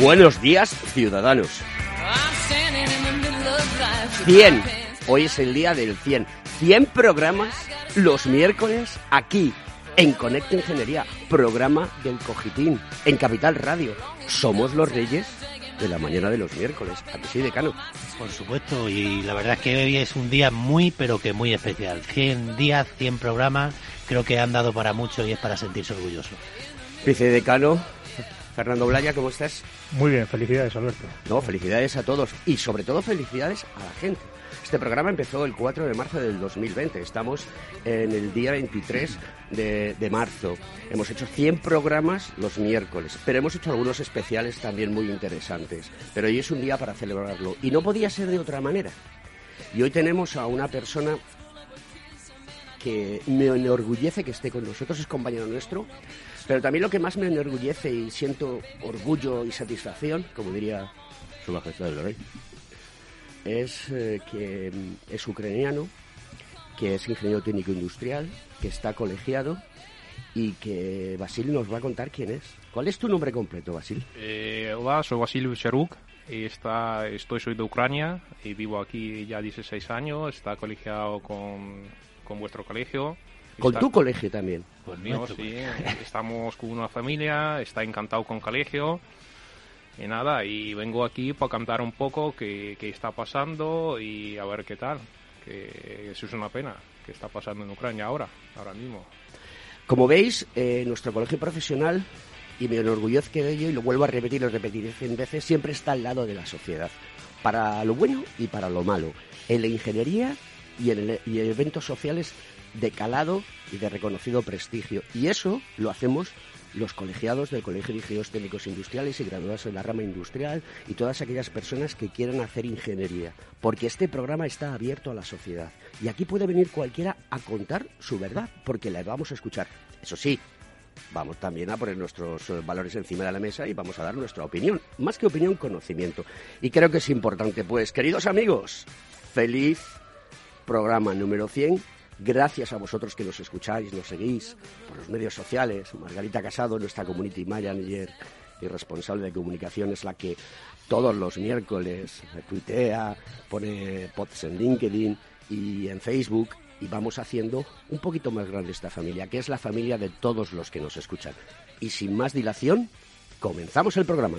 Buenos días, ciudadanos. 100. Hoy es el día del 100. 100 programas los miércoles aquí en Conecta Ingeniería, programa del Cogitín, en Capital Radio. Somos los reyes de la mañana de los miércoles. ¿A que sí, decano? Por supuesto, y la verdad es que hoy es un día muy, pero que muy especial. 100 días, 100 programas, creo que han dado para mucho y es para sentirse orgulloso. Vicedecano, Fernando Blaya, ¿cómo estás? Muy bien, felicidades, Alberto. No, felicidades a todos y sobre todo felicidades a la gente. Este programa empezó el 4 de marzo del 2020. Estamos en el día 23 de, de, marzo. Hemos hecho 100 programas los miércoles, pero hemos hecho algunos especiales también muy interesantes. Pero hoy es un día para celebrarlo y no podía ser de otra manera. Y hoy tenemos a una persona que me enorgullece que esté con nosotros, es compañero nuestro, pero también lo que más me enorgullece y siento orgullo y satisfacción, como diría su majestad el rey, es eh, que es ucraniano, que es ingeniero técnico industrial, que está colegiado y que Basil nos va a contar quién es. ¿Cuál es tu nombre completo, Basil? Eh, hola, soy Basil Cheruk. Está, estoy soy de Ucrania y vivo aquí ya 16 años. Está colegiado con, con vuestro colegio. ¿Con Está- tu colegio también? Pues mío, sí. Estamos con una familia, está encantado con colegio. Y nada, y vengo aquí para cantar un poco qué, qué está pasando y a ver qué tal. Que eso es una pena, que está pasando en Ucrania ahora, ahora mismo. Como veis, eh, nuestro colegio profesional, y me enorgullezco de ello, y lo vuelvo a repetir y lo repetiré cien veces, siempre está al lado de la sociedad, para lo bueno y para lo malo, en la ingeniería y en, el- y en eventos sociales de calado y de reconocido prestigio. Y eso lo hacemos los colegiados del Colegio de Ingenieros Técnicos Industriales y graduados en la rama industrial y todas aquellas personas que quieran hacer ingeniería, porque este programa está abierto a la sociedad y aquí puede venir cualquiera a contar su verdad, porque la vamos a escuchar. Eso sí, vamos también a poner nuestros eh, valores encima de la mesa y vamos a dar nuestra opinión, más que opinión, conocimiento. Y creo que es importante, pues, queridos amigos, feliz programa número 100. Gracias a vosotros que nos escucháis, nos seguís por los medios sociales. Margarita Casado, nuestra community manager y responsable de comunicación, es la que todos los miércoles tuitea, pone posts en LinkedIn y en Facebook y vamos haciendo un poquito más grande esta familia, que es la familia de todos los que nos escuchan. Y sin más dilación, comenzamos el programa.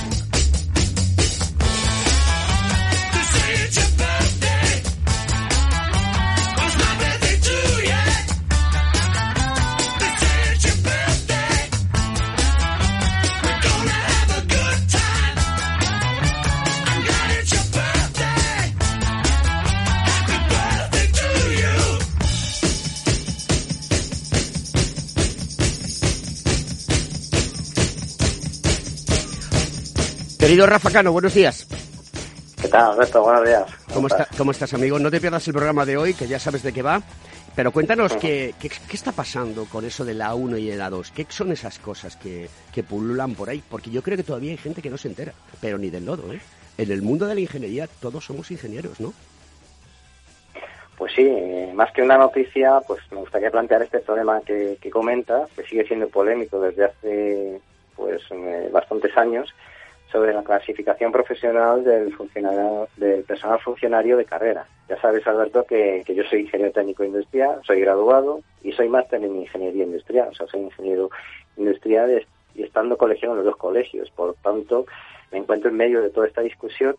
Querido Rafa Cano, buenos días. ¿Qué tal, Alberto? Buenos días. ¿Cómo, está- ¿Cómo estás, amigo? No te pierdas el programa de hoy, que ya sabes de qué va. Pero cuéntanos qué, qué, qué está pasando con eso de la 1 y la 2. ¿Qué son esas cosas que, que pululan por ahí? Porque yo creo que todavía hay gente que no se entera, pero ni del lodo, ¿eh? En el mundo de la ingeniería todos somos ingenieros, ¿no? Pues sí, eh, más que una noticia, pues me gustaría plantear este problema que, que comenta, que sigue siendo polémico desde hace pues eh, bastantes años, sobre la clasificación profesional del funcionario, del personal funcionario de carrera. Ya sabes, Alberto, que, que yo soy ingeniero técnico industrial, soy graduado y soy máster en ingeniería industrial, o sea, soy ingeniero industrial y estando colegiado en los dos colegios. Por tanto, me encuentro en medio de toda esta discusión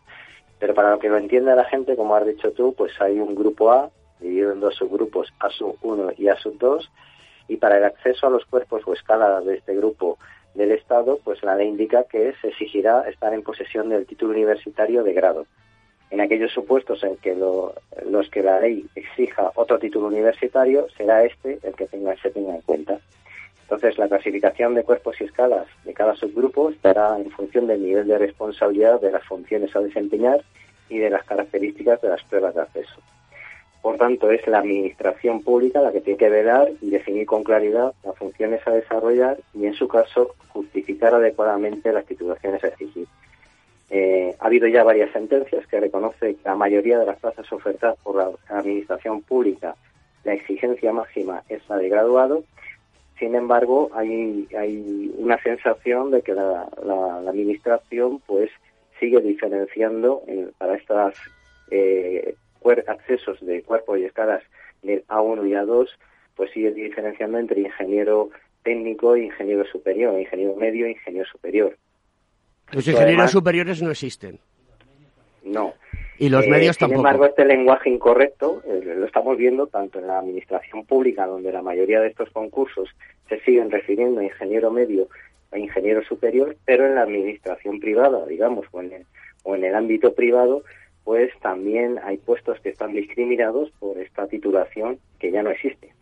pero para lo que lo entienda la gente, como has dicho tú, pues hay un grupo A dividido en dos subgrupos, ASU 1 y ASU 2, y para el acceso a los cuerpos o escalas de este grupo del Estado, pues la ley indica que se exigirá estar en posesión del título universitario de grado. En aquellos supuestos en que lo- los que la ley exija otro título universitario, será este el que se tenga en cuenta. Entonces, la clasificación de cuerpos y escalas de cada subgrupo estará en función del nivel de responsabilidad de las funciones a desempeñar y de las características de las pruebas de acceso. Por tanto, es la administración pública la que tiene que velar y definir con claridad las funciones a desarrollar y, en su caso, justificar adecuadamente las titulaciones a exigir. Eh, ha habido ya varias sentencias que reconocen que la mayoría de las plazas ofertadas por la administración pública, la exigencia máxima es la de graduado. Sin embargo, hay, una sensación de que la, administración pues sigue diferenciando eh, para estas eh, accesos de cuerpos y escalas del A1 y A2, pues sigue diferenciando entre ingeniero técnico e ingeniero superior, ingeniero medio e ingeniero superior. Los ingenieros además- superiores no existen. No. Y los Eh, medios sin tampoco. embargo, este lenguaje incorrecto eh, lo estamos viendo tanto en la administración pública, donde la mayoría de estos concursos se siguen refiriendo a ingeniero medio e ingeniero superior, pero en la administración privada, digamos, o en el, o en el ámbito privado, pues también hay puestos que están discriminados por esta titulación que ya no existe.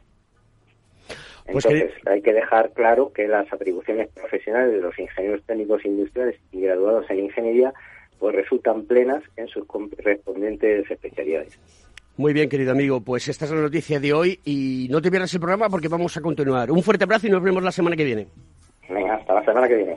Pues Entonces, hay que dejar claro que las atribuciones profesionales de los ingenieros técnicos industriales y graduados en ingeniería pues resultan plenas en sus correspondientes especialidades. Muy bien, querido amigo, pues esta es la noticia de hoy y no te pierdas el programa porque vamos a continuar. Un fuerte abrazo y nos vemos la semana que viene. Venga, hasta la semana que viene.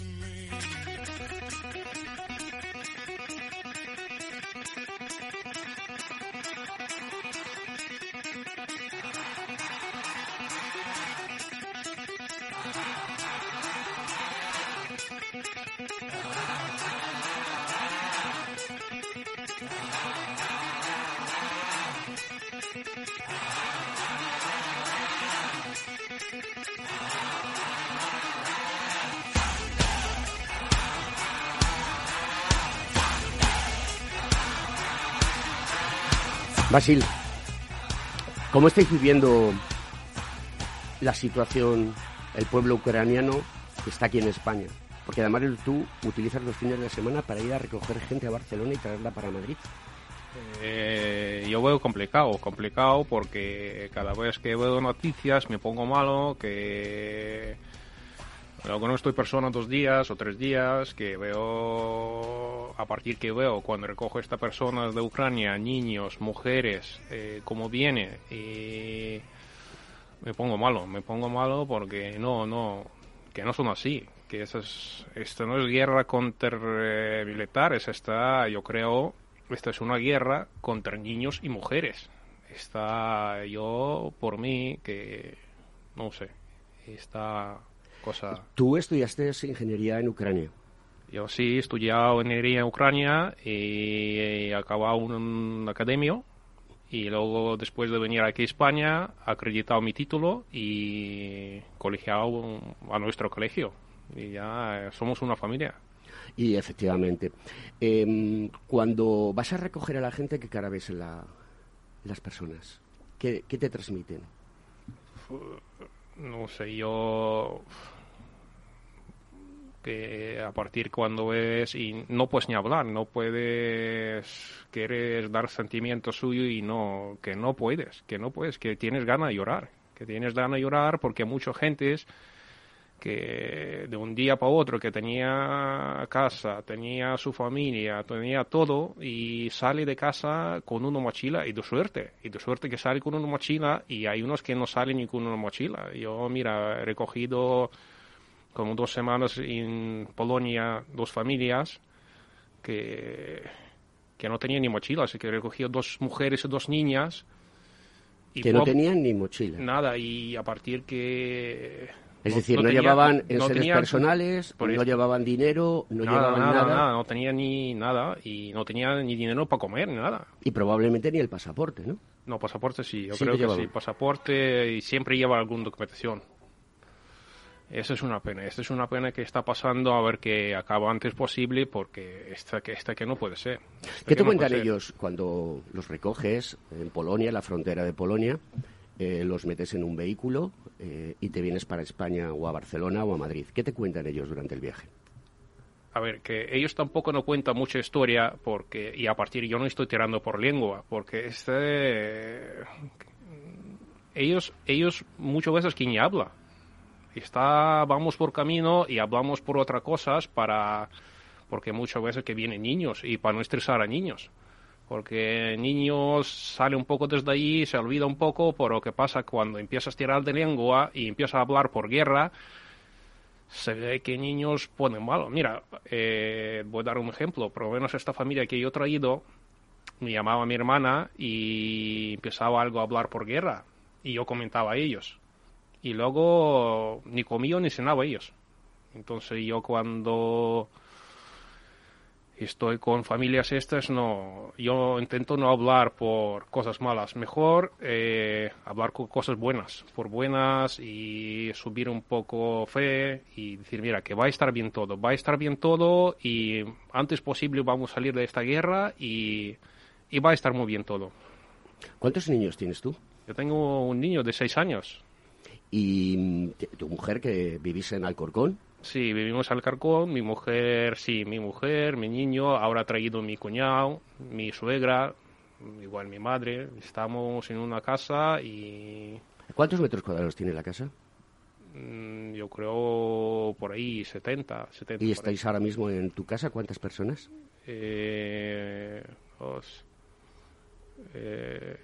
Basil, ¿cómo estáis viviendo la situación, el pueblo ucraniano que está aquí en España? Porque además tú utilizas los fines de semana para ir a recoger gente a Barcelona y traerla para Madrid. Eh, yo veo complicado, complicado porque cada vez que veo noticias me pongo malo, que luego no estoy persona dos días o tres días, que veo, a partir que veo cuando recojo esta persona de Ucrania, niños, mujeres, eh, cómo viene, y me pongo malo, me pongo malo porque no, no, que no son así, que eso es, esto no es guerra contra eh, militares, está, yo creo, esta es una guerra contra niños y mujeres. Está yo, por mí, que no sé, está cosa... Tú estudiaste ingeniería en Ucrania. Yo sí he estudiado ingeniería en Ucrania y he acabado un, academio y luego después de venir aquí a España he acreditado mi título y colegiado a nuestro colegio y ya somos una familia. Y efectivamente, em, cuando vas a recoger a la gente, ¿qué cara ves en la- las personas? ¿Qué, qué te transmiten? no sé, yo que a partir cuando ves y no puedes ni hablar, no puedes quieres dar sentimiento suyo y no que no puedes, que no puedes, que tienes ganas de llorar, que tienes ganas de llorar porque mucha gente es que de un día para otro que tenía casa, tenía su familia, tenía todo y sale de casa con una mochila y de suerte, y de suerte que sale con una mochila y hay unos que no salen ni con una mochila. Yo, mira, he recogido como dos semanas en Polonia dos familias que, que no tenían ni mochila, así que he recogido dos mujeres y dos niñas. Y Que no tenían ni mochila. Nada, y a partir que... Es decir, no, tenía- llevaban no personales, no esto. llevaban dinero, no nada, llevaban nada, nada, nada, no tenía ni nada y no tenía ni dinero para comer, ni nada. y probablemente ni el pasaporte, ¿no? No, pasaporte sí, yo creo que sí, pasaporte y siempre lleva alguna documentación. Esa es una pena, esta es una pena que está pasando a ver que acaba antes posible porque esta que, esta que no puede ser. Esta ¿Qué te no cuentan ellos cuando los recoges en Polonia, en la frontera de Polonia? eh, los metes en un vehículo eh, y te vienes para España o a Barcelona o a Madrid. ¿Qué te cuentan ellos durante el viaje? A ver, que ellos tampoco no cuentan mucha historia porque y a partir yo no estoy tirando por lengua porque este ellos ellos muchas veces quien habla está vamos por camino y hablamos por otras cosas para porque muchas veces que vienen niños y para no estresar a niños porque niños sale un poco desde ahí se olvida un poco por lo que pasa cuando empiezas a tirar de lengua y empiezas a hablar por guerra se ve que niños ponen malo. Mira, eh, voy a dar un ejemplo. Por lo menos esta familia que yo he traído, me llamaba mi hermana y empezaba algo a hablar por guerra. Y yo comentaba a ellos. Y luego ni comía ni cenaba ellos. Entonces yo cuando estoy con familias estas, no, yo intento no hablar por cosas malas, mejor eh, hablar con cosas buenas, por buenas y subir un poco fe y decir, mira, que va a estar bien todo, va a estar bien todo y antes posible vamos a salir de esta guerra y, y va a estar muy bien todo. ¿Cuántos niños tienes tú? Yo tengo un niño de seis años. ¿Y mm, tu mujer que vivís en Alcorcón? Sí, vivimos al Carcón, mi mujer, sí, mi mujer, mi niño, ahora ha traído mi cuñado, mi suegra, igual mi madre. Estamos en una casa y ¿Cuántos metros cuadrados tiene la casa? mm, yo creo por ahí 70, 70. ¿Y estáis ahora mismo en tu casa? ¿Cuántas personas? Eh, dos, eh,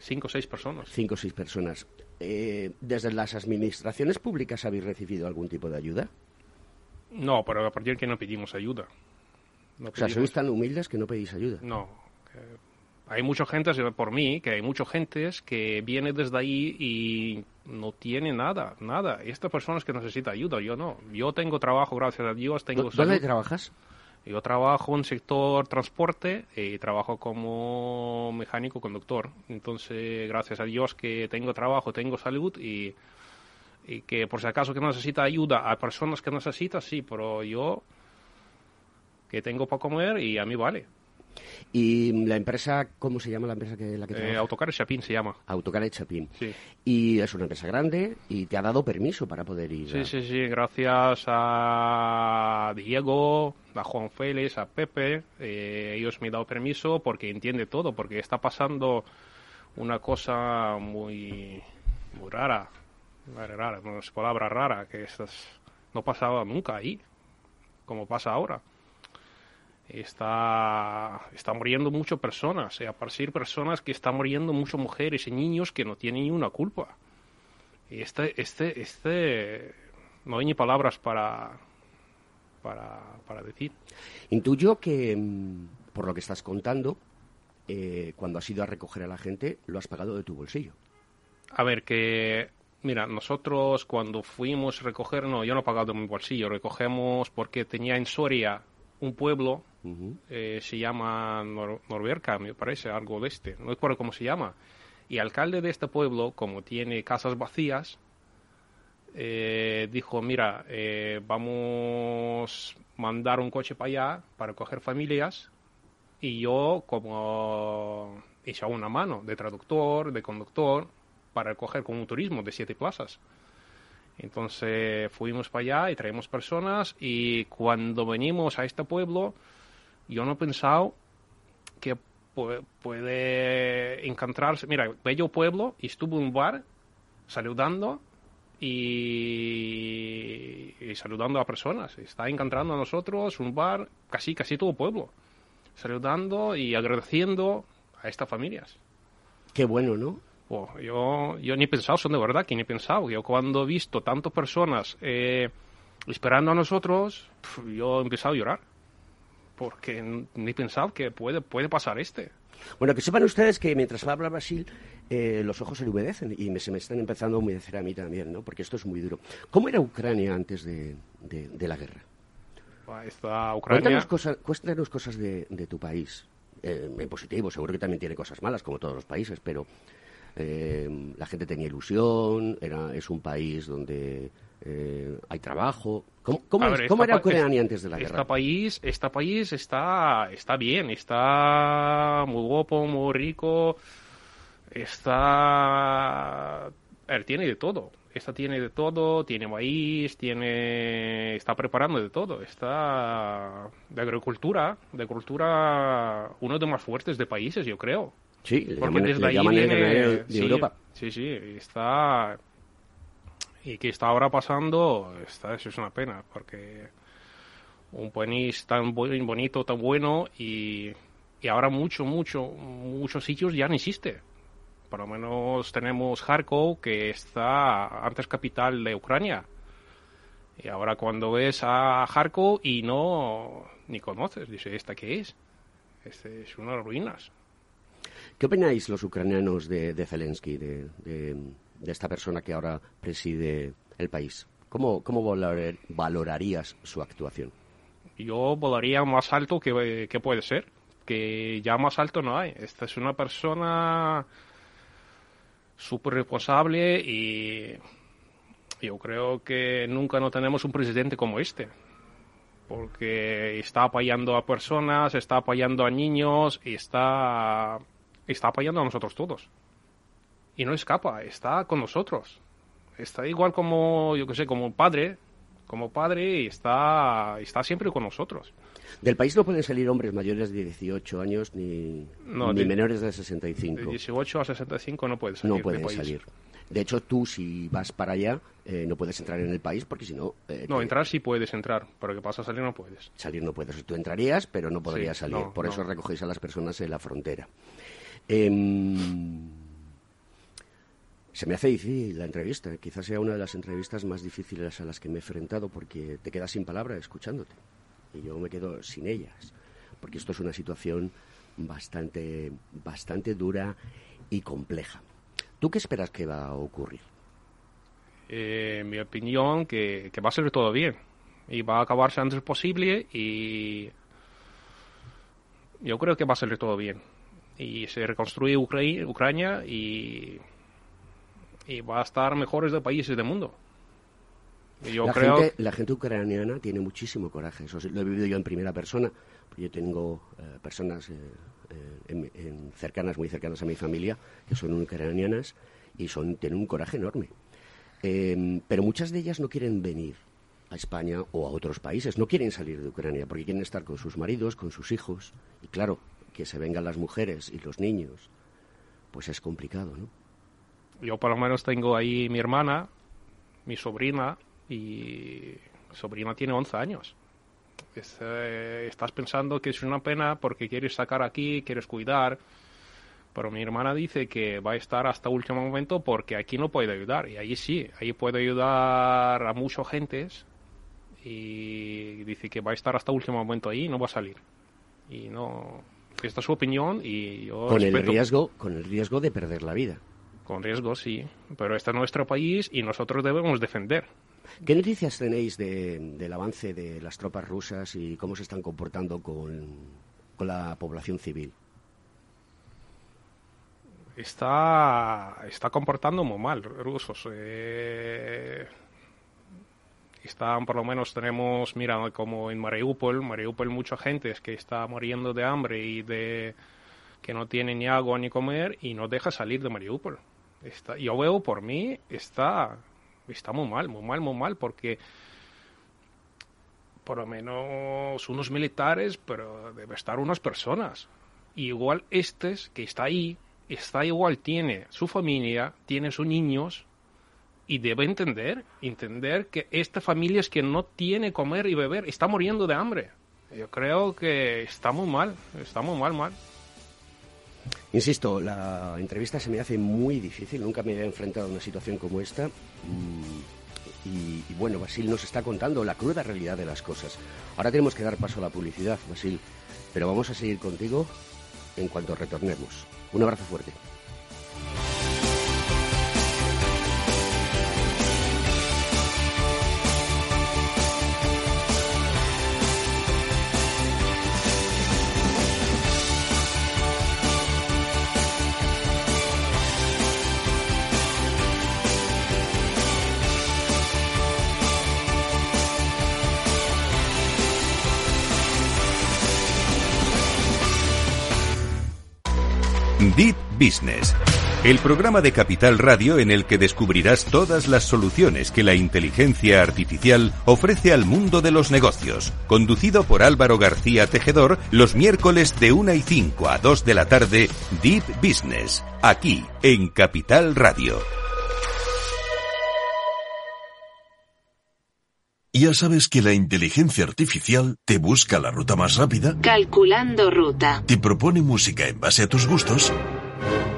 cinco o seis personas. Cinco o seis personas. Eh, ¿Desde las administraciones públicas habéis recibido algún tipo de ayuda? No, pero a partir que no pedimos ayuda. No O sea, sois tan humildes que no pedís ayuda. No. que hay mucha gente, por mí, que hay mucha gente que viene desde ahí y no tiene nada, nada. Esta persona es que necesita ayuda, yo no. Yo tengo trabajo, gracias a Dios, tengo ¿Dó- ¿Dónde salud. trabajas? Yo trabajo en sector transporte y trabajo como mecánico conductor. Entonces, gracias a Dios que tengo trabajo, tengo salud y, y que por si acaso que necesita ayuda a personas que necesitan, sí, pero yo que tengo para comer y a mí vale. ¿Y la empresa, cómo se llama la empresa que la que Eh? Autocar Chapín se llama. Autocar de Chapín. Sí. Y es una empresa grande y te ha dado permiso para poder ir. Sí, a- sí, sí, gracias a Diego, a Juan Félix, a Pepe, eh, ellos me han dado permiso porque entiende todo, porque está pasando una cosa muy, muy rara, rara, no es palabra rara, que estas no pasaba nunca ahí, como pasa ahora. Está, está muriendo muchas personas, y a partir personas que están muriendo muchas mujeres y niños que no tienen ni una culpa. Y este, este, este, no hay ni palabras para, para, para decir. Intuyo que, mm, por lo que estás contando, eh, cuando has ido a recoger a la gente, lo has pagado de tu bolsillo. A ver, que Mira, nosotros cuando fuimos a recoger, no, yo no he pagado de mi bolsillo, recogemos porque tenía en Soria un pueblo, eh, se llama Nor Norberca, me parece, algo de este, no recuerdo cómo se llama. Y el alcalde de este pueblo, como tiene casas vacías, eh, dijo, mira, eh, vamos mandar un coche para allá para coger familias y yo como hice una mano de traductor, de conductor, para recoger con un turismo de siete plazas. Entonces fuimos para allá y traemos personas y cuando venimos a este pueblo, yo no he pensado que pu- puede encontrarse, mira, bello pueblo, y estuve en un bar saludando y, y saludando a personas. Está encontrando a nosotros un bar, casi, casi todo pueblo, saludando y agradeciendo a estas familias. Qué bueno, ¿no? Oh, yo, yo ni he pensado, son de verdad que ni he pensado. Yo cuando he visto tantas personas eh, esperando a nosotros, pf, yo he empezado a llorar. Porque ni he pensado que puede, puede pasar este. Bueno, que sepan ustedes que mientras habla Brasil, eh, los ojos se le humedecen y me, se me están empezando a humedecer a mí también, ¿no? Porque esto es muy duro. ¿Cómo era Ucrania antes de, de- de la guerra? Esta Ucrania. Cuéntanos, cosa- cuéntanos cosas de, de tu país. Eh, en positivo, seguro que también tiene cosas malas, como todos los países, pero eh, la gente tenía ilusión, era, es un país donde eh, hay trabajo. ¿Cómo, cómo A es- ver, cómo era Ucrania es- antes de la Este guerra? país, este país está, está bien, está muy guapo, muy rico, está... A ver, tiene de todo. Esta tiene de todo, tiene maíz, tiene... está preparando de todo. Está de agricultura, de agricultura, uno de los más fuertes de países, yo creo. Sí, le Porque llaman, desde le ahí llaman viene- granero de sí, Europa. Sí, sí, está... Y que está ahora pasando, está, eso es una pena, porque un país tan bu- bonito, tan bueno, y, y ahora mucho, mucho, muchos sitios ya no existe. Por lo menos tenemos Kharkov, que está antes capital de Ucrania. Y ahora cuando ves a Kharkov y no ni conoces, dices, ¿esta qué es? Este es unas ruinas. ¿Qué opináis los ucranianos de, de Zelensky, de- de esta persona que ahora preside el país? ¿Cómo, cómo valorar- valorarías su actuación? Yo volaría más alto que, que puede ser, que ya más alto no hay. Esta es una persona súper responsable y yo creo que nunca no tenemos un presidente como este. Porque está apoyando a personas, está apoyando a niños y está, está apoyando a nosotros todos. Y no escapa, está con nosotros. Está igual como, yo que sé, como padre, como padre y está, está siempre con nosotros. Del país no pueden salir hombres mayores de 18 años ni, No, ni de- menores de De 65. 18 a 65 no puedes salir No del pueden país. salir. De hecho, tú si vas para allá eh, no puedes entrar en el país porque si no... eh, No, te- entrar sí puedes entrar, pero que pasa a salir no puedes. Salir no puedes. Tú entrarías, pero no podrías Sí, salir. no, Por no. eso recogéis a las personas en la frontera. Em, se me hace difícil la entrevista. Quizás sea una de las entrevistas más difíciles a las que me he enfrentado porque te quedas sin palabras escuchándote. Y yo me quedo sin ellas. Porque esto es una situación bastante, bastante dura y compleja. ¿Tú qué esperas que va a ocurrir? Eh, mi opinión, que, que va a salir todo bien. Y va a acabarse antes posible y yo creo que va a salir todo bien. Y se reconstruye Ucra- Ucrania y, y va a estar mejores de países del mundo. Y yo la, creo gente, la gente ucraniana tiene muchísimo coraje. Eso sí, lo he vivido yo en primera persona. porque Yo tengo eh, personas eh, eh, en- en cercanas, muy cercanas a mi familia, que son ucranianas y son, tienen un coraje enorme. Eh, pero muchas de ellas no quieren venir a España o a otros países, no quieren salir de Ucrania porque quieren estar con sus maridos, con sus hijos. Y claro, que se vengan las mujeres y los niños, pues es complicado, ¿no? Yo por lo menos tengo ahí mi hermana, mi sobrina, y mi sobrina tiene 11 años. Es, eh, estás pensando que es una pena porque quieres sacar aquí, quieres cuidar, pero mi hermana dice que va a estar hasta último momento porque aquí no puede ayudar, y ahí sí, ahí puede ayudar a muchas gentes, y dice que va a estar hasta último momento ahí y no va a salir. Y no... Esta es su opinión y yo Con el riesgo, con el riesgo de perder la vida. Con riesgo, sí. Pero este es nuestro país y nosotros debemos defender. ¿Qué noticias tenéis de- del avance de las tropas rusas y cómo se están comportando con, con la población civil? Está, está comportando muy mal rusos. Eh, están, por lo menos tenemos, mira, como en Mariupol, Mariupol mucha gente es que está muriendo de hambre y de que no tiene ni agua ni comer y no deja salir de Mariupol. Está, yo veo por mí, está, está muy mal, muy mal, muy mal, porque por lo menos unos militares, pero debe estar unas personas. Y igual este que está ahí, está igual, tiene su familia, tiene sus niños, y debe entender, entender que esta familia es que no tiene comer y beber, está muriendo de hambre. Yo creo que está muy mal, está muy mal, mal. Insisto, la entrevista se me hace muy difícil, nunca me había enfrentado a una situación como esta. Mm, Y, y bueno, Basil nos está contando la cruda realidad de las cosas. Ahora tenemos que dar paso a la publicidad, Basil, pero vamos a seguir contigo en cuanto retornemos. Un abrazo fuerte. Business, el programa de Capital Radio en el que descubrirás todas las soluciones que la inteligencia artificial ofrece al mundo de los negocios. Conducido por Álvaro García Tejedor, los miércoles de 1 y 5 a 2 de la tarde, Deep Business, aquí en Capital Radio. ¿Ya sabes que la inteligencia artificial te busca la ruta más rápida? Calculando ruta. Te propone música en base a tus gustos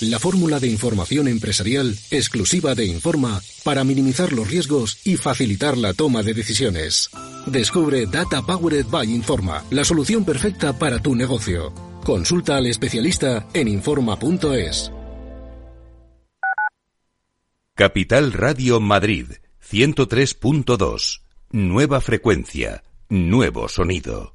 la fórmula de información empresarial exclusiva de Informa para minimizar los riesgos y facilitar la toma de decisiones. Descubre Data Powered by Informa, la solución perfecta para tu negocio. Consulta al especialista en informa.es. Capital Radio Madrid, 103.2. Nueva frecuencia, nuevo sonido.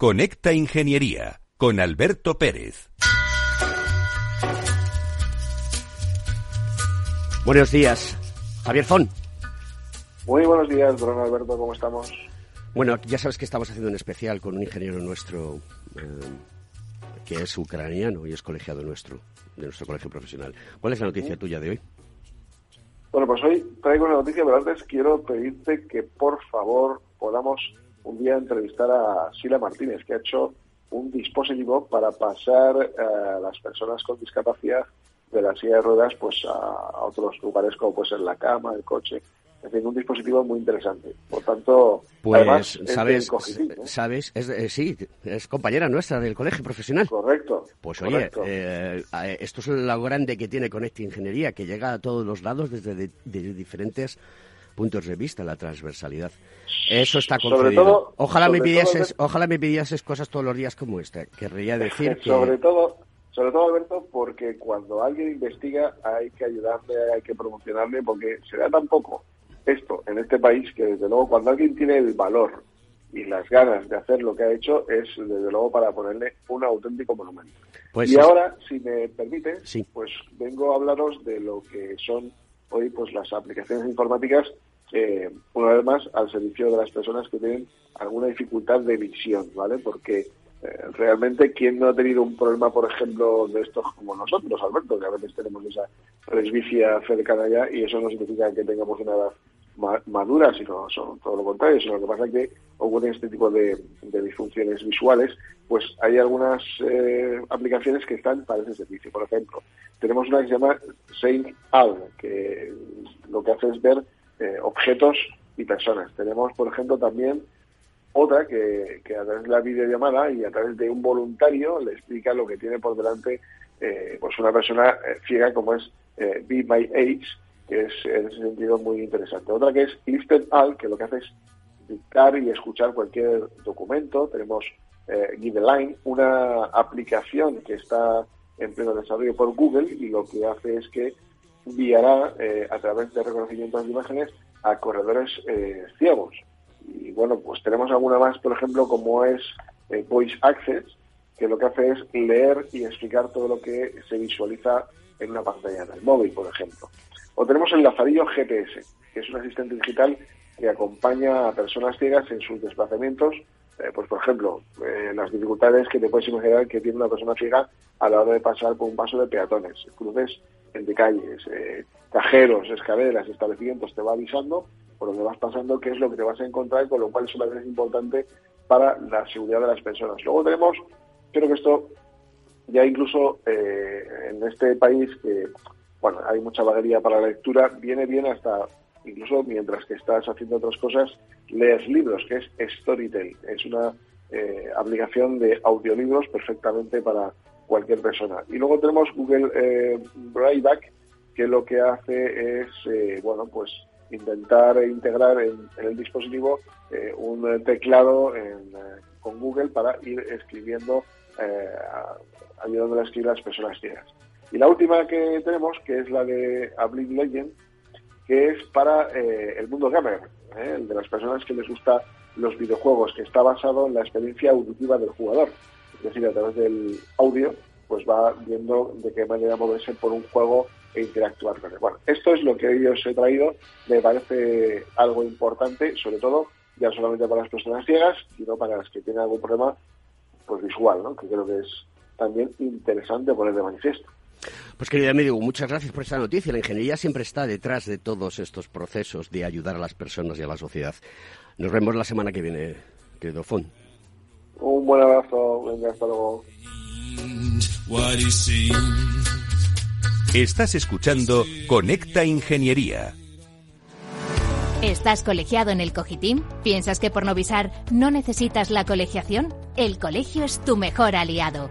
Conecta Ingeniería con Alberto Pérez. Buenos días, Javier Fon. Muy buenos días, don Alberto, ¿cómo estamos? Bueno, ya sabes que estamos haciendo un especial con un ingeniero nuestro eh, que es ucraniano y es colegiado nuestro, de nuestro colegio profesional. ¿Cuál es la noticia tuya de hoy? Bueno, pues hoy traigo una noticia, pero antes quiero pedirte que por favor podamos un día entrevistar a Sila Martínez, que ha hecho un dispositivo para pasar a las personas con discapacidad de la silla de ruedas pues a, a otros lugares como puede ser la cama, el coche Es decir, un dispositivo muy interesante. Por tanto, Pues, además, es sabes, ¿eh? sabes, es, eh, sí, es compañera nuestra del colegio profesional. Correcto. Pues oye, correcto. eh, eh, esto es lo grande que tiene Conecta Ingeniería, que llega a todos los lados desde de- de diferentes puntos de vista, la transversalidad. Eso está Sobre concedido. todo- ojalá, me sobre pidieses, ojalá me pidieses cosas todos los días como esta. Querría decir que... sobre todo sobre todo Alberto porque cuando alguien investiga hay que ayudarle hay que promocionarle porque se da tan poco esto en este país que desde luego cuando alguien tiene el valor y las ganas de hacer lo que ha hecho es desde luego para ponerle un auténtico monumento Pues y es- ahora si me permite Sí. pues vengo a hablaros de lo que son hoy pues las aplicaciones informáticas eh, una vez más al servicio de las personas que tienen alguna dificultad de visión, ¿vale? Porque eh, realmente, ¿quién no ha tenido un problema, por ejemplo, de estos como nosotros, Alberto, que a veces tenemos esa presbicia cercana ya y eso no significa que tengamos una edad ma- madura, sino son todo lo contrario, sino que pasa que ocurren este tipo de, de disfunciones visuales, pues hay algunas eh, aplicaciones que están para ese servicio. Por ejemplo, tenemos una que se llama Saint Al, que lo que hace es ver eh, objetos y personas. Tenemos, por ejemplo, también otra que, que a través de la videollamada y a través de un voluntario le explica lo que tiene por delante eh, pues una persona eh, ciega como es eh, Be My Age, que es en ese sentido muy interesante. Otra que es Lifted All, que lo que hace es dictar y escuchar cualquier documento. Tenemos eh, Give a Line, una aplicación que está en pleno desarrollo por Google y lo que hace es que guiará eh, a través de reconocimientos de imágenes a corredores eh, ciegos. Y bueno, pues tenemos alguna más, por ejemplo, como es eh, Voice Access, que lo que hace es leer y explicar todo lo que se visualiza en una pantalla del móvil, por ejemplo. O tenemos el Lazarillo GPS, que es un asistente digital que acompaña a personas ciegas en sus desplazamientos. Eh, pues, por ejemplo, eh, las dificultades que te puedes imaginar que tiene una persona ciega a la hora de pasar por un paso de peatones, cruces entre calles, eh, cajeros, escaleras, establecimientos, te va avisando por donde vas pasando qué es lo que te vas a encontrar, con lo cual eso también es importante para la seguridad de las personas. Luego tenemos, creo que esto ya incluso eh, en este país que bueno hay mucha vaguería para la lectura viene bien hasta incluso mientras que estás haciendo otras cosas lees libros que es Storytel es una eh, aplicación de audiolibros perfectamente para cualquier persona y luego tenemos Google eh, Brailleback que lo que hace es eh, bueno pues intentar integrar en, el dispositivo eh, un teclado en, eh, con Google para ir escribiendo eh, ayudándole a escribir a las personas ciegas. Y la última que tenemos, que es la de Ablin Legend, que es para eh, el mundo gamer, el de las personas que les gusta los videojuegos, que está basado en la experiencia auditiva del jugador. Es decir, a través del audio, pues va viendo de qué manera moverse por un juego e interactuar con él. Bueno, esto es lo que hoy os he traído. Me parece algo importante, sobre todo, ya solamente para las personas ciegas, sino para las que tienen algún problema pues visual, ¿no? que creo que es también interesante poner de manifiesto. Pues querido amigo, muchas gracias por esta noticia. La ingeniería siempre está detrás de todos estos procesos de ayudar a las personas y a la sociedad. Nos vemos la semana que viene, querido Fon. Un buen abrazo, venga, hasta luego. Estás escuchando Conecta Ingeniería. ¿Estás colegiado en el Cogitim? ¿Piensas que por Novisar no necesitas la colegiación? El colegio es tu mejor aliado.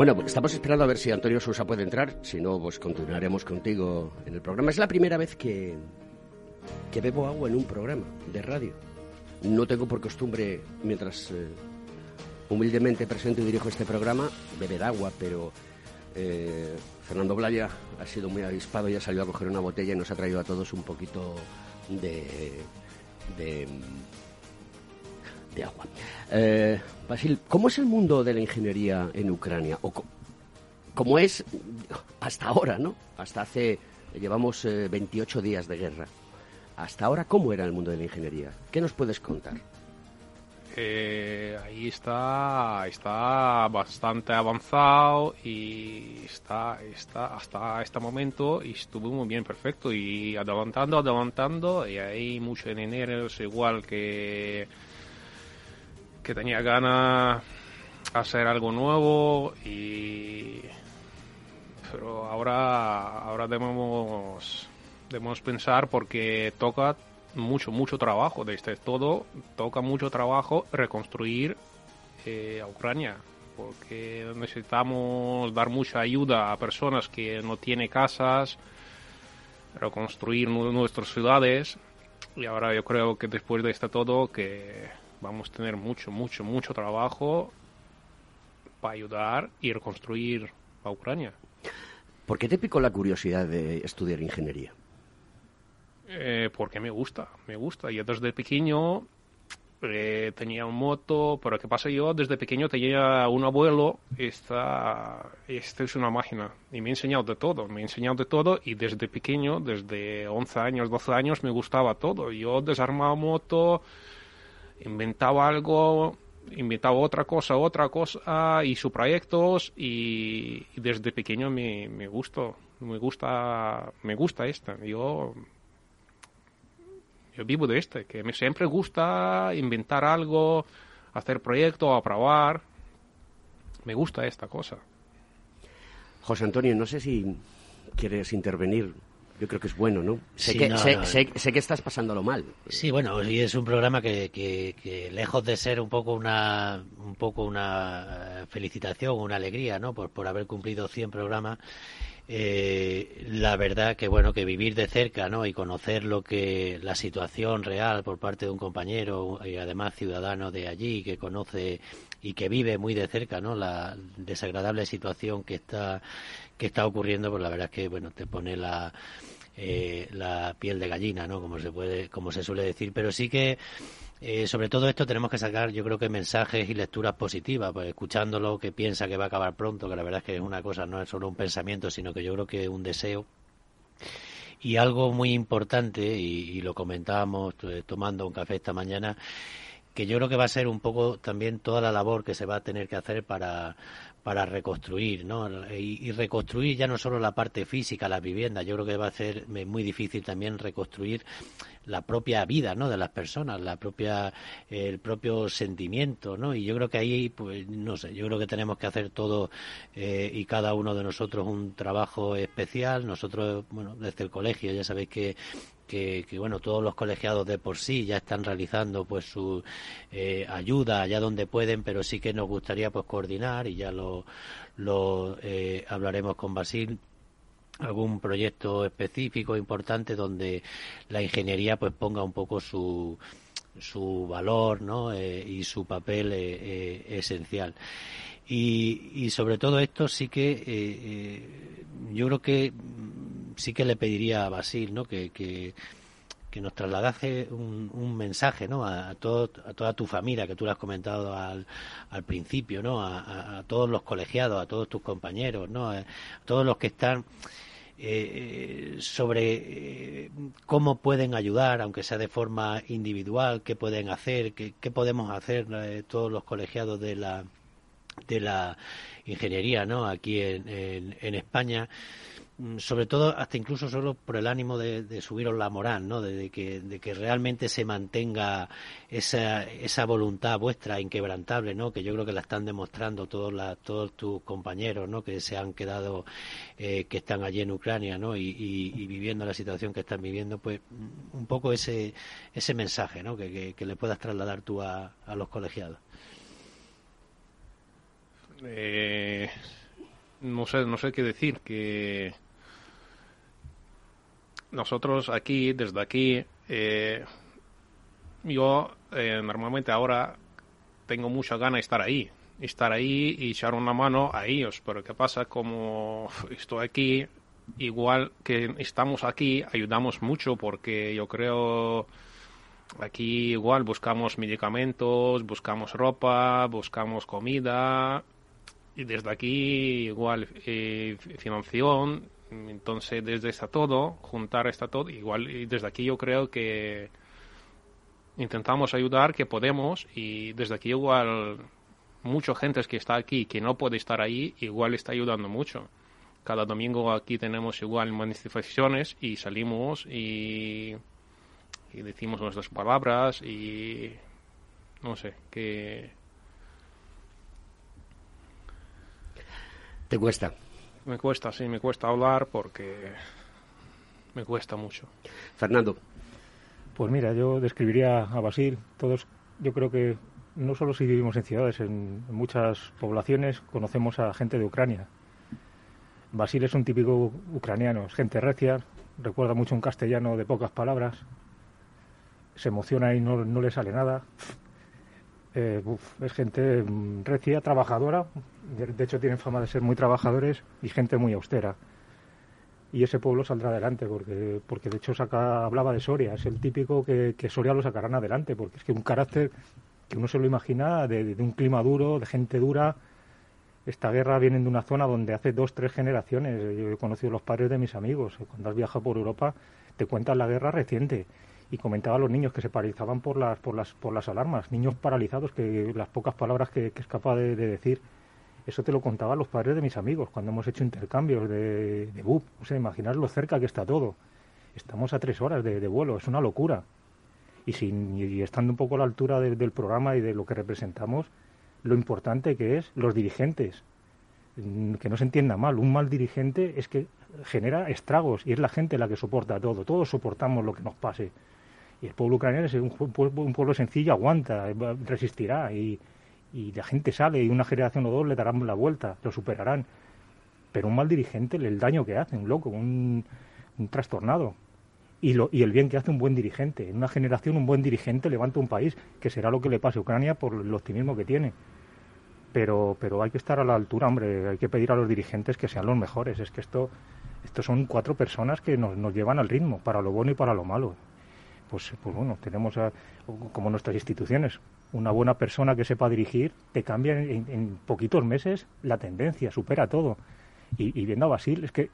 Bueno, pues estamos esperando a ver si Antonio Sousa puede entrar. Si no, pues continuaremos contigo en el programa. Es la primera vez que, que bebo agua en un programa de radio. No tengo por costumbre, mientras eh, humildemente presento y dirijo este programa, beber agua, pero eh, Fernando Blaya ha sido muy avispado y ha salido a coger una botella y nos ha traído a todos un poquito de, de, de agua. Eh, Basil, ¿cómo es el mundo de la ingeniería en Ucrania? O ¿Cómo es hasta ahora, no? Hasta hace, llevamos eh, 28 días de guerra. Hasta ahora, ¿cómo era el mundo de la ingeniería? ¿Qué nos puedes contar? Eh, ahí está, está bastante avanzado y está, está hasta este momento y estuvo muy bien, perfecto y adelantando, adelantando y hay muchos ingenieros igual que que tenía ganas hacer algo nuevo y pero ahora ahora debemos debemos pensar porque toca mucho mucho trabajo. Desde todo toca mucho trabajo reconstruir eh, a Ucrania porque necesitamos dar mucha ayuda a personas que no tienen casas reconstruir nu- nuestras ciudades. Y ahora yo creo que después de esto todo que vamos a tener mucho mucho mucho trabajo para ayudar y reconstruir a Ucrania ¿Por qué te picó la curiosidad de estudiar ingeniería? Eh, porque me gusta, me gusta. Yo desde pequeño eh, tenía un moto, pero ¿qué pasa? Yo desde pequeño tenía un abuelo, esta, esta es una máquina, y me ha enseñado de todo, me ha enseñado de todo, y desde pequeño, desde 11 años, 12 años, me gustaba todo. Yo desarmaba moto, inventaba algo, inventaba otra cosa, otra cosa, hizo proyectos, y, y desde pequeño me, me gustó, me gusta, me gusta esta. Yo yo vivo de este, que me siempre gusta inventar algo, hacer proyectos, aprobar. Me gusta esta cosa. José Antonio, no sé si quieres intervenir. Yo creo que es bueno, ¿no? Sé, Sí, que, no, sé, no. sé- sé que estás pasándolo mal. Sí, bueno, y es un programa que, que, que lejos de ser un poco una un poco una eh, felicitación, una alegría, ¿no? Por, por haber cumplido 100 programas, eh, la verdad que bueno que vivir de cerca, ¿no? Y conocer lo que la situación real por parte de un compañero y además ciudadano de allí que conoce y que vive muy de cerca, ¿no? La desagradable situación que está que está ocurriendo, pues la verdad es que bueno te pone la eh, la piel de gallina, ¿no? Como se puede, como se suele decir, pero sí que eh, sobre todo esto tenemos que sacar, yo creo que mensajes y lecturas positivas, pues escuchándolo que piensa que va a acabar pronto, que la verdad es que es una cosa, no es solo un pensamiento, sino que yo creo que es un deseo. Y algo muy importante, y, lo comentábamos eh, tomando un café esta mañana, que yo creo que va a ser un poco también toda la labor que se va a tener que hacer para, para reconstruir, ¿no? Y, reconstruir ya no solo la parte física, la vivienda, yo creo que va a ser muy difícil también reconstruir la propia vida, ¿no? De las personas, la propia, el propio sentimiento, ¿no? Y yo creo que ahí, pues, no sé, yo creo que tenemos que hacer todo eh, y cada uno de nosotros un trabajo especial. Nosotros, bueno, desde el colegio, ya sabéis que que, bueno todos los colegiados de por sí ya están realizando pues su eh, ayuda allá donde pueden pero sí que nos gustaría pues coordinar y ya lo, lo eh, hablaremos con Basil algún proyecto específico importante donde la ingeniería pues ponga un poco su su valor ¿no? Eh, y su papel esencial y, y sobre todo esto sí que yo creo que sí que le pediría a Basil ¿no? que, que, nos trasladase un, un mensaje ¿no? a, todo, a toda tu familia, que tú lo has comentado al, al principio, ¿no? A, todos los colegiados, a todos tus compañeros, ¿no? a, todos los que están eh, sobre eh, cómo pueden ayudar, aunque sea de forma individual, qué pueden hacer, qué, qué podemos hacer eh, todos los colegiados de la de la ingeniería no aquí en, en, España sobre todo hasta incluso solo por el ánimo de, subiros la moral no de, que de que realmente se mantenga esa esa voluntad vuestra inquebrantable no que yo creo que la están demostrando todos la, todos tus compañeros no que se han quedado eh, que están allí en Ucrania no y, viviendo la situación que están viviendo pues mm, un poco ese ese mensaje no que, que, que le puedas trasladar tú a, a los colegiados. Eh, no sé, no sé qué decir, que nosotros aquí, desde aquí, eh, yo eh, normalmente ahora tengo mucha gana de estar ahí, estar ahí y echar una mano a ellos, pero ¿qué pasa? Como estoy aquí, igual que estamos aquí, ayudamos mucho porque yo creo aquí igual buscamos medicamentos, buscamos ropa, buscamos comida y desde aquí igual eh, financiación. Entonces desde está todo, juntar está todo, igual y desde aquí yo creo que intentamos ayudar que podemos y desde aquí igual mucha gente que está aquí que no puede estar ahí igual está ayudando mucho. Cada domingo aquí tenemos igual manifestaciones y salimos y, y decimos nuestras palabras y no sé, que... ¿Te cuesta? Me cuesta, sí, me cuesta hablar porque me cuesta mucho. Fernando. Pues mira, yo describiría a Basil. Todos, yo creo que no solo si vivimos en ciudades, en muchas poblaciones conocemos a gente de Ucrania. Basil es un típico ucraniano, es gente recia, recuerda mucho un castellano de pocas palabras, se emociona y no, no le sale nada. Eh, es gente mm, recia, trabajadora, de- hecho tienen fama de ser muy trabajadores y gente muy austera. Y ese pueblo saldrá adelante, porque, porque de hecho saca, hablaba de Soria, es el típico que, Soria lo sacarán adelante, porque es que un carácter que uno se lo imagina de, de un clima duro, de gente dura. Esta guerra viene de una zona donde hace dos, tres generaciones, yo he conocido los padres de mis amigos, cuando has viajado por Europa te cuentan la guerra reciente y comentaba a los niños que se paralizaban por las, por las, por las alarmas, niños paralizados, que las pocas palabras que, que es capaz de, de decir, eso te lo contaban los padres de mis amigos cuando hemos hecho intercambios de, de BUP. O sea, imaginar lo cerca que está todo. Estamos a tres horas de, vuelo, es una locura. Y, sin, y estando un poco a la altura de- del programa y de lo que representamos, lo importante que es los dirigentes. Mm, Que no se entienda mal, un mal dirigente es que genera estragos y es la gente la que soporta todo. Todos soportamos lo que nos pase. Y el pueblo ucraniano es un pueblo, un pueblo sencillo, aguanta, resistirá y, la gente sale y una generación o dos le darán la vuelta, lo superarán. Pero un mal dirigente, el daño que hace, un loco, un, un trastornado. Y, lo, y el bien que hace un buen dirigente. En una generación un buen dirigente levanta un país, que será lo que le pase a Ucrania por el optimismo que tiene. Pero, pero hay que estar a la altura, hombre, hay que pedir a los dirigentes que sean los mejores. Es que esto, esto son cuatro personas que nos, nos llevan al ritmo, para lo bueno y para lo malo. Pues, pues bueno, tenemos a- como nuestras instituciones, una buena persona que sepa dirigir, te cambia en, en poquitos meses la tendencia, supera todo. Y, viendo a Basil, es que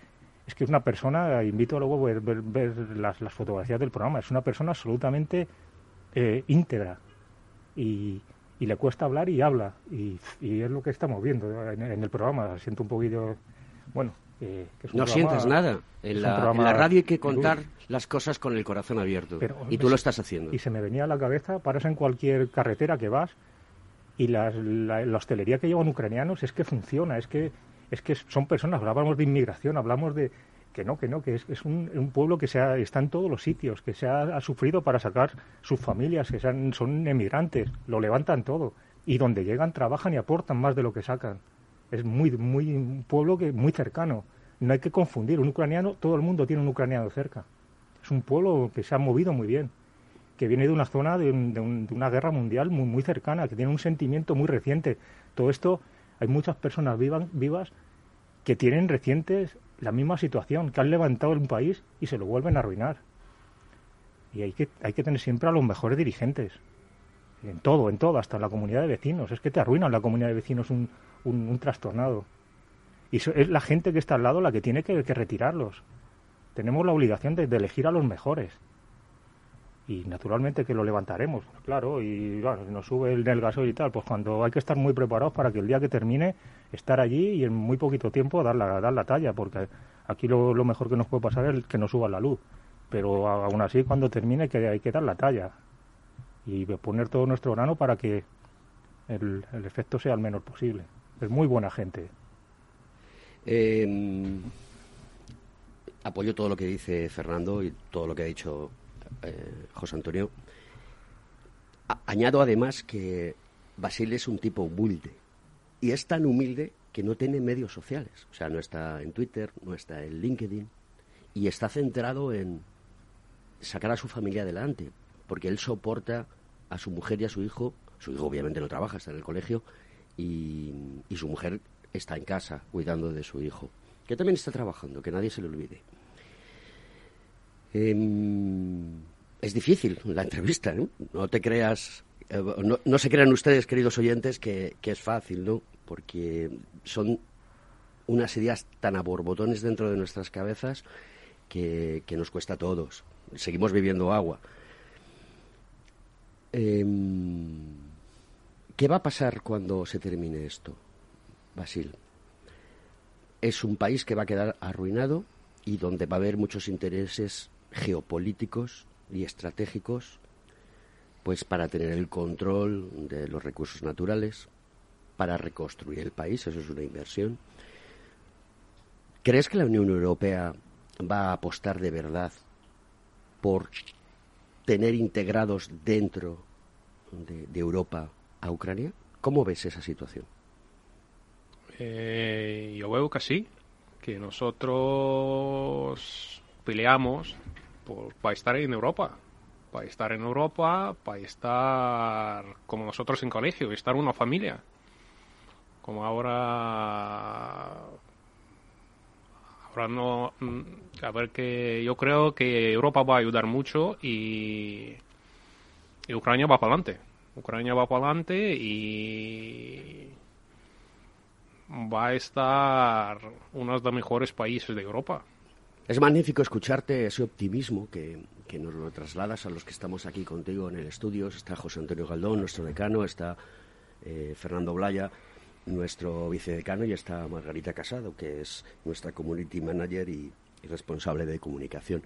es que una persona, invito luego a ver, ver- ver las, las fotografías del programa, es una persona absolutamente eh, íntegra y, y le cuesta hablar y habla y, es lo que estamos viendo en, en el programa. Siento un poquillo, bueno, eh, que es un No programa- sientas nada. En la, en la radio hay que contar las cosas con el corazón abierto. Pero y tú lo estás haciendo. Y se me venía a la cabeza, paras en cualquier carretera que vas y las- la, la hostelería que llevan ucranianos es que funciona, es que es que son personas, hablamos de inmigración, hablamos de que no, que no, que es, es un, un pueblo que se ha- está en todos los sitios, que se ha, ha sufrido para sacar sus familias, que sean, son emigrantes, lo levantan todo y donde llegan trabajan y aportan más de lo que sacan. Es muy, muy un pueblo que muy cercano. No hay que confundir, un ucraniano, todo el mundo tiene un ucraniano cerca. Es un pueblo que se ha movido muy bien, que viene de una zona de, un- de un- de una guerra mundial muy, muy cercana, que tiene un sentimiento muy reciente. Todo esto, hay muchas personas vivan- vivas que tienen recientes la misma situación, que han levantado un país y se lo vuelven a arruinar. Y hay que, hay que tener siempre a los mejores dirigentes. En todo, en todo, hasta en la comunidad de vecinos. Es que te arruinan la comunidad de vecinos un, un, trastornado. Y so- es la gente que está al lado la que tiene que, retirarlos. Tenemos la obligación de, elegir a los mejores. Y naturalmente que lo levantaremos, claro, y bueno, nos sube el, el gasoil y tal, pues cuando hay que estar muy preparados para que el día que termine estar allí y en muy poquito tiempo dar la, dar la talla, porque aquí lo, lo mejor que nos puede pasar es que nos suba la luz. Pero aún así, cuando termine, que hay que dar la talla y poner todo nuestro grano para que el, el efecto sea el menor posible. Es muy buena gente. Eh, apoyo todo lo que dice Fernando y todo lo que ha dicho eh, José Antonio. Añado además que Basile es un tipo humilde y es tan humilde que no tiene medios sociales. O sea, no está en Twitter, no está en LinkedIn y está centrado en sacar a su familia adelante porque él soporta a su mujer y a su hijo. Su hijo obviamente no trabaja, está en el colegio y, su mujer está en casa cuidando de su hijo, que también está trabajando, que nadie se le olvide. Em, es difícil la entrevista, ¿no? No te creas, eh, no, se crean ustedes, queridos oyentes, que, es fácil, ¿no? Porque son unas ideas tan a borbotones dentro de nuestras cabezas que, que nos cuesta a todos. Seguimos viviendo agua. Em, ¿Qué va a pasar cuando se termine esto, Basil? Es un país que va a quedar arruinado y donde va a haber muchos intereses geopolíticos y estratégicos, pues para tener el control de los recursos naturales, para reconstruir el país, eso es una inversión. ¿Crees que la Unión Europea va a apostar de verdad por tener integrados dentro de, de Europa a Ucrania? ¿Cómo ves esa situación? Eh, yo veo que sí, que nosotros peleamos por, para estar en Europa, para estar en Europa, para estar como nosotros en colegio, estar una familia. Como ahora, ahora no, mm, a ver que yo creo que Europa va a ayudar mucho y, y Ucrania va para adelante. Ucrania va para adelante y va a estar uno de los mejores países de Europa. Es magnífico escucharte ese optimismo que, que nos lo trasladas a los que estamos aquí contigo en el estudio. Está José Antonio Galdón, nuestro decano, está eh, Fernando Blaya, nuestro vicedecano, y está Margarita Casado, que es nuestra community manager y, y responsable de comunicación.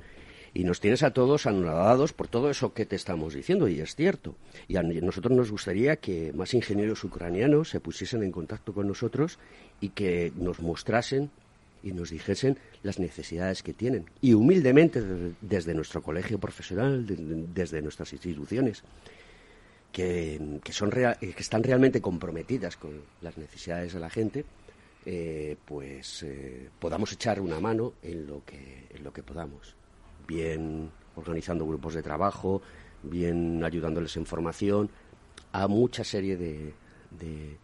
Y nos tienes a todos anonadados por todo eso que te estamos diciendo, y es cierto. Y a nosotros nos gustaría que más ingenieros ucranianos se pusiesen en contacto con nosotros y que nos mostrasen y nos dijesen las necesidades que tienen. Y humildemente, desde, nuestro colegio profesional, de- desde nuestras instituciones, que, que son rea- eh, que están realmente comprometidas con las necesidades de la gente, eh, pues eh, podamos echar una mano en lo que, en lo que podamos. Bien organizando grupos de trabajo, bien ayudándoles en formación, a mucha serie de, de-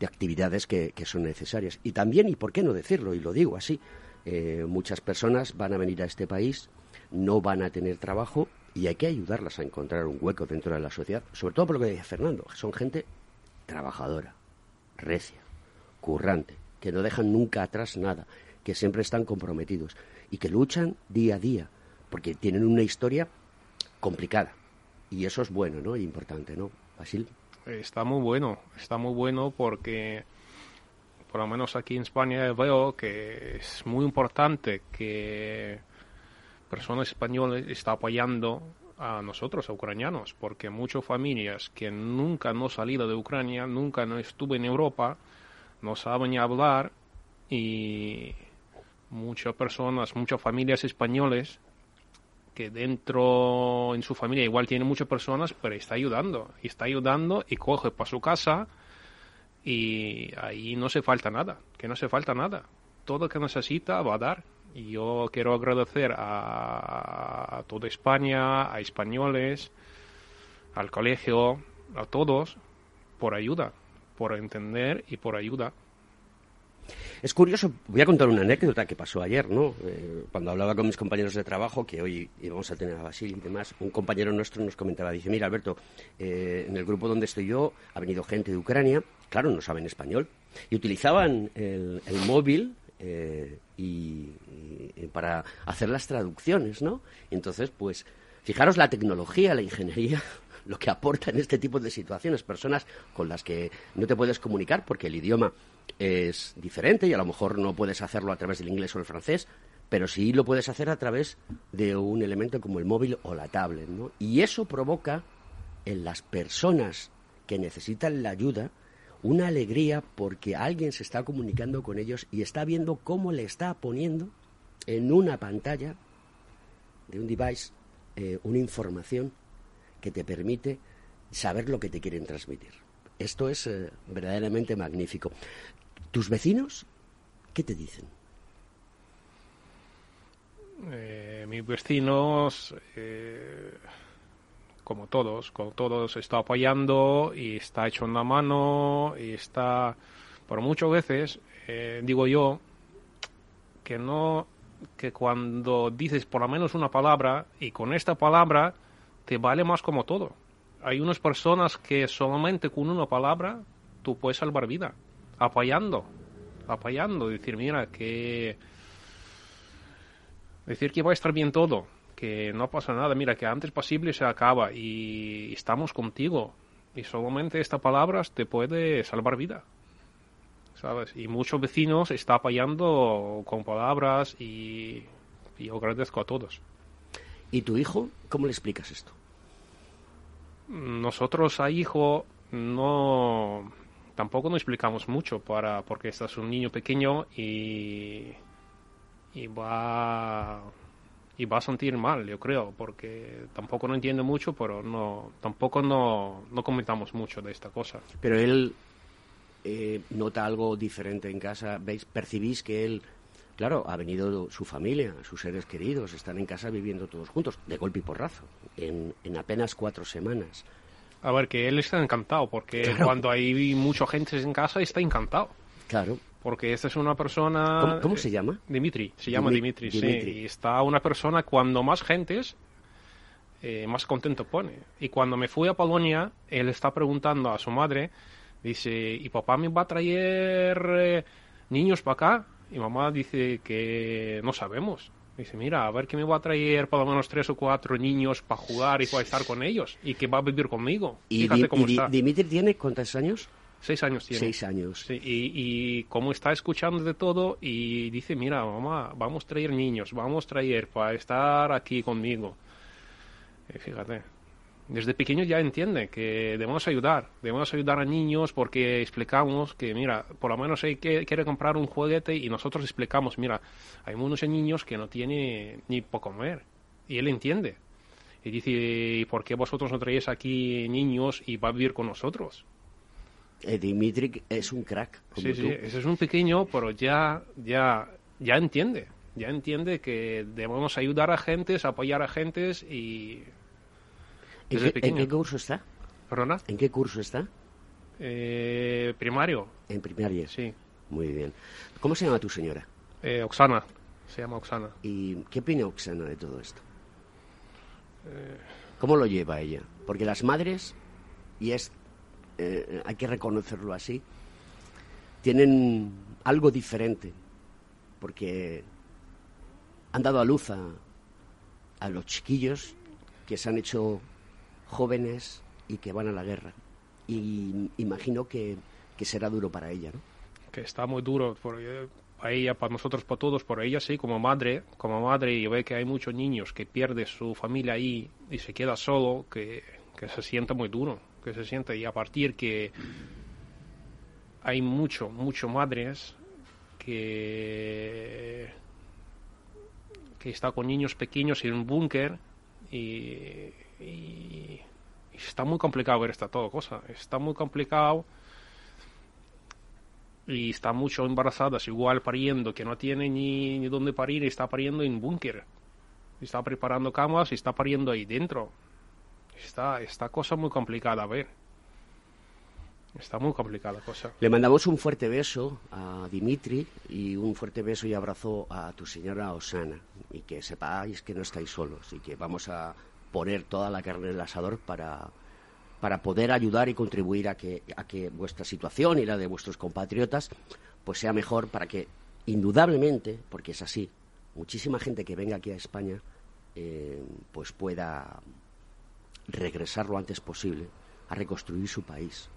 de actividades que, que son necesarias. Y también, y por qué no decirlo, y lo digo así, eh, muchas personas van a venir a este país, no van a tener trabajo y hay que ayudarlas a encontrar un hueco dentro de la sociedad, sobre todo por lo que decía Fernando, son gente trabajadora, recia, currante, que no dejan nunca atrás nada, que siempre están comprometidos y que luchan día a día, porque tienen una historia complicada. Y eso es bueno, ¿no? Importante, ¿no? Basil. Está muy bueno, está muy bueno porque por lo menos aquí en España veo que es muy importante que personas españolas están apoyando a nosotros, a ucranianos, porque muchas familias que nunca no salido de Ucrania, nunca no estuve en Europa, no saben hablar y muchas personas, muchas familias españoles que dentro en su familia igual tiene muchas personas, pero está ayudando, y está ayudando y coge para su casa y ahí no se falta nada, que no se falta nada. Todo lo que necesita va a dar. Y yo quiero agradecer a, a toda España, a españoles, al colegio, a todos, por ayuda, por entender y por ayuda. Es curioso, voy a contar una anécdota que pasó ayer, ¿no? Eh, cuando hablaba con mis compañeros de trabajo, que hoy íbamos a tener a Basil y demás, un compañero nuestro nos comentaba, dice, mira Alberto, eh, en el grupo donde estoy yo ha venido gente de Ucrania, claro, no saben español, y utilizaban el, móvil eh, y, y para hacer las traducciones, ¿no? Y entonces, pues, fijaros la tecnología, la ingeniería, lo que aporta en este tipo de situaciones, personas con las que no te puedes comunicar porque el idioma es diferente y a lo mejor no puedes hacerlo a través del inglés o el francés, pero sí lo puedes hacer a través de un elemento como el móvil o la tablet, ¿no? Y eso provoca en las personas que necesitan la ayuda una alegría porque alguien se está comunicando con ellos y está viendo cómo le está poniendo en una pantalla de un device eh, una información que te permite saber lo que te quieren transmitir. Esto es eh, verdaderamente magnífico. ¿Tus vecinos qué te dicen? Eh, mis vecinos, eh, como todos, como todos, está apoyando y está echando una mano y está, por muchas veces, digo yo, que no, que cuando dices por lo menos una palabra y con esta palabra te vale más como todo. Hay unas personas que solamente con una palabra tú puedes salvar vida, apoyando, apoyando, decir, mira, que decir que va a estar bien todo, que no pasa nada, mira, que antes posible se acaba y estamos contigo. Y solamente esta palabra te puede salvar vida. ¿Sabes? Y muchos vecinos están apoyando con palabras y yo agradezco a todos. ¿Y tu hijo? ¿Cómo le explicas esto? Nosotros a hijo no tampoco nos explicamos mucho para porque este es un niño pequeño y y va y va a sentir mal, yo creo, porque tampoco no entiende mucho, pero no tampoco no, no comentamos mucho de esta cosa. Pero él eh, nota algo diferente en casa. ¿Veis? Percibís que él, claro, ha venido su familia, sus seres queridos, están en casa viviendo todos juntos, de golpe y porrazo, en, en apenas cuatro semanas. A ver, que él está encantado, porque Claro. cuando hay mucha gente en casa está encantado. Claro. Porque esta es una persona... ¿Cómo, cómo se llama? Dimitri, se llama Dimi- Dimitri, Dimitri. sí. Y está una persona, cuando más gentes, eh, más contento pone. Y cuando me fui a Polonia, él está preguntando a su madre, dice, ¿y papá me va a traer eh, niños para acá? Y mamá dice que no sabemos. Dice, mira, a ver que me va a traer por lo menos tres o cuatro niños para jugar y para estar con ellos. Y que va a vivir conmigo. ¿Y, Fíjate Di- cómo y Di- está. Dimitri tiene cuántos años? Seis años tiene. Seis años. Sí, y, y como está escuchando de todo y dice, mira, mamá, vamos a traer niños, vamos a traer para estar aquí conmigo. Y fíjate, desde pequeño ya entiende que debemos ayudar, debemos ayudar a niños porque explicamos que, mira, por lo menos él que- quiere comprar un juguete y nosotros explicamos, mira, hay muchos niños que no tienen ni para comer y él entiende. Y dice, ¿y por qué vosotros no traéis aquí niños y va a vivir con nosotros? Eh, Dimitri es un crack, como Sí, tú. sí, ese es un pequeño, pero ya, ya, ya entiende, ya entiende que debemos ayudar a gentes, apoyar a gentes y... ¿En qué, en pequeño. qué curso está? ¿Perdona? ¿En qué curso está? Eh, primario. En primaria. Sí. Muy bien. ¿Cómo se llama tu señora? Eh, Oksana, se llama Oksana. ¿Y qué opina Oksana de todo esto? Eh, ¿Cómo lo lleva ella? Porque las madres, y es, eh, hay que reconocerlo así, tienen algo diferente, porque han dado a luz a, a los chiquillos que se han hecho jóvenes y que van a la guerra. Y imagino que, que será duro para ella, ¿no? que está muy duro por, eh, para ella, para nosotros, para todos, por ella sí, como madre, como madre, y ve que hay muchos niños que pierde su familia ahí y se queda solo, que, que se siente muy duro, que se siente, y a partir que hay mucho, mucho madres que que está con niños pequeños en un búnker y, y- está muy complicado ver esta todo cosa, está muy complicado y está mucho embarazadas, igual pariendo, que no tiene ni, ni dónde parir, y está pariendo en búnker. Está preparando camas y está pariendo ahí dentro. Está, esta cosa muy complicada a ver. Está muy complicada cosa. Le mandamos un fuerte beso a Dimitri y un fuerte beso y abrazo a tu señora Osana. Y que sepáis que no estáis solos y que vamos a poner toda la carne en el asador para, para poder ayudar y contribuir a que, a que vuestra situación y la de vuestros compatriotas pues sea mejor para que, indudablemente, porque es así, muchísima gente que venga aquí a España eh, pues pueda regresar lo antes posible a reconstruir su país.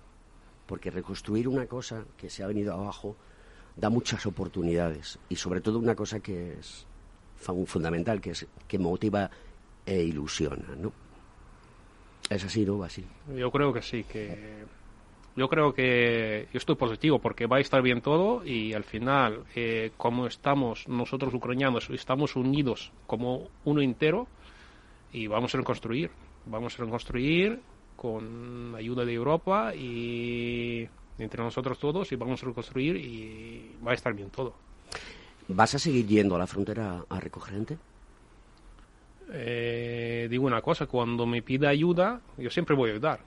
Porque reconstruir una cosa que se ha venido abajo da muchas oportunidades y sobre todo una cosa que es fundamental, que es que motiva e ilusiona, ¿no? Es así, ¿no, Basil? Yo creo que sí, que yo creo que yo estoy positivo porque va a estar bien todo y al final, eh, como estamos nosotros ucranianos, estamos unidos como uno entero y vamos a reconstruir, vamos a reconstruir con ayuda de Europa y entre nosotros todos y vamos a reconstruir y va a estar bien todo. ¿Vas a seguir yendo a la frontera a recoger gente? Eh, digo una cosa, cuando me pide ayuda, yo siempre voy a ayudar.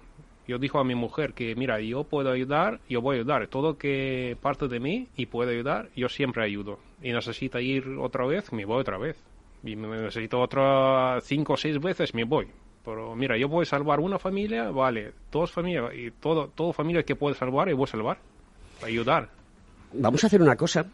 Yo digo a mi mujer que, mira, yo puedo ayudar, yo voy a ayudar. Todo que parte de mí y puedo ayudar, yo siempre ayudo. Y necesita ir otra vez, me voy otra vez. Y me necesito otra cinco o seis veces, me voy. Pero mira, yo puedo salvar una familia, vale, dos familias, y todo, todo familia que puede salvar, y voy a salvar, ayudar. Vamos a hacer una cosa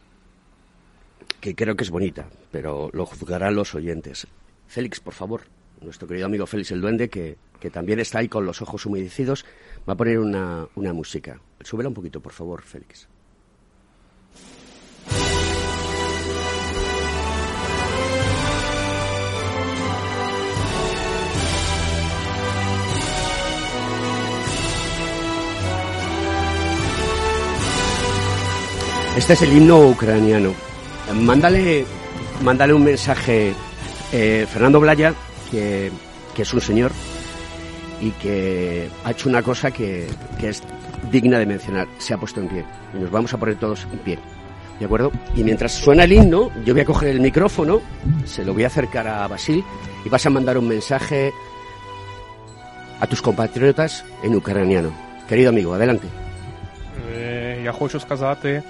que creo que es bonita, pero lo juzgarán los oyentes. Félix, por favor, nuestro querido amigo Félix el Duende, que, que también está ahí con los ojos humedecidos, va a poner una, una música. Súbela un poquito, por favor, Félix. Este es el himno ucraniano. Mándale, mándale un mensaje, eh, Fernando Blaya, que, que es un señor y que ha hecho una cosa que, que es digna de mencionar. Se ha puesto en pie. Y nos vamos a poner todos en pie. ¿De acuerdo? Y mientras suena el himno, yo voy a coger el micrófono, se lo voy a acercar a Basil y vas a mandar un mensaje a tus compatriotas en ucraniano. Querido amigo, adelante. Е, Я хочу сказати,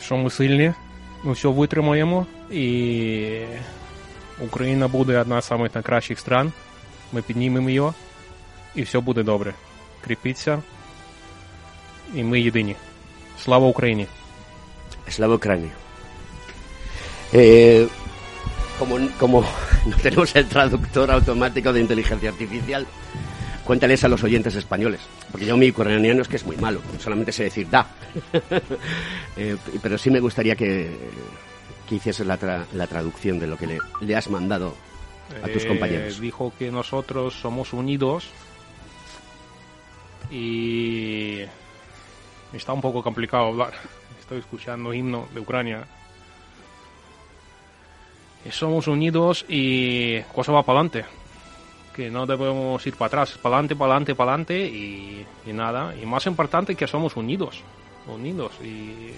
що ми сильні, ми все витримаємо, і Україна буде одна з найкращих стран. Ми піднімемо її, і все буде добре. Кріпіться, і ми єдині. Слава Україні! Slava Ucrania. Eh, como, como no tenemos el traductor automático de inteligencia artificial, cuéntales a los oyentes españoles. Porque yo mi ucraniano es que es muy malo, solamente sé decir da. Eh, pero sí me gustaría que, que hicieses la, tra- la traducción de lo que le, le has mandado a tus Eh, compañeros. Dijo que nosotros somos unidos y está un poco complicado hablar. Estoy escuchando himno de Ucrania. Y somos unidos y cosa va para adelante. Que no debemos ir para atrás, para adelante, para adelante, para adelante y, nada. Y más importante que somos unidos. Unidos y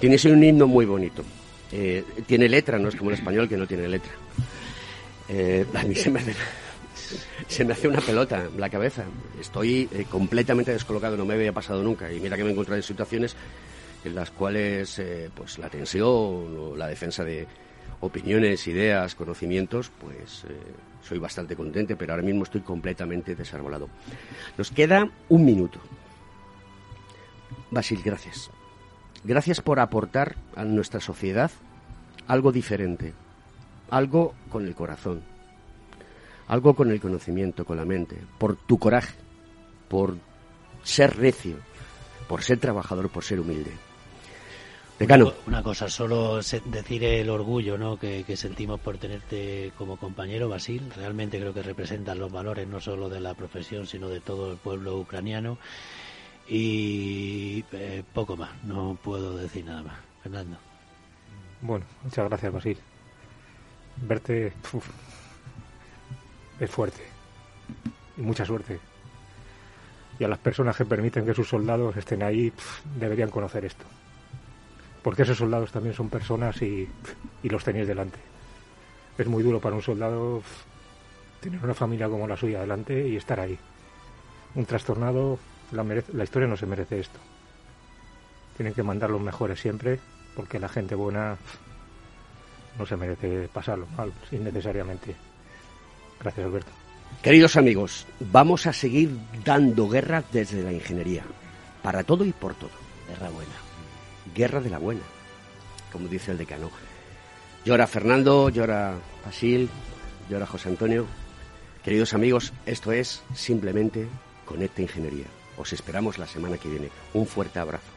Tienes un himno muy bonito. Eh, tiene letra, no es como el español que no tiene letra. Eh, a mí se me, hace, se me hace una pelota en la cabeza. Estoy eh, completamente descolocado, no me había pasado nunca. Y mira que me he encontrado en situaciones en las cuales eh, pues la tensión o la defensa de opiniones, ideas, conocimientos, pues eh, soy bastante contente, pero ahora mismo estoy completamente desarbolado. Nos queda un minuto. Basil, gracias. Gracias por aportar a nuestra sociedad algo diferente, algo con el corazón, algo con el conocimiento, con la mente, por tu coraje, por ser recio, por ser trabajador, por ser humilde. Decano. Una cosa, solo decir el orgullo ¿no? que, que sentimos por tenerte como compañero, Basil. Realmente creo que representan los valores no solo de la profesión, sino de todo el pueblo ucraniano. Y eh, poco más, no puedo decir nada más. Fernando. Bueno, muchas gracias, Basil. Verte uf, es fuerte. Y mucha suerte. Y a las personas que permiten que sus soldados estén ahí pf, deberían conocer esto. Porque esos soldados también son personas y, los tenéis delante. Es muy duro para un soldado tener una familia como la suya delante y estar ahí. Un trastornado, la, historia no se merece esto. Tienen que mandar los mejores siempre, porque la gente buena no se merece pasarlo mal innecesariamente. Gracias, Alberto. Queridos amigos, vamos a seguir dando guerra desde la ingeniería, para todo y por todo. Guerra buena. Guerra de la buena, como dice el decano. Llora Fernando, llora Basil, llora José Antonio. Queridos amigos, esto es simplemente Conecta Ingeniería. Os esperamos la semana que viene. Un fuerte abrazo.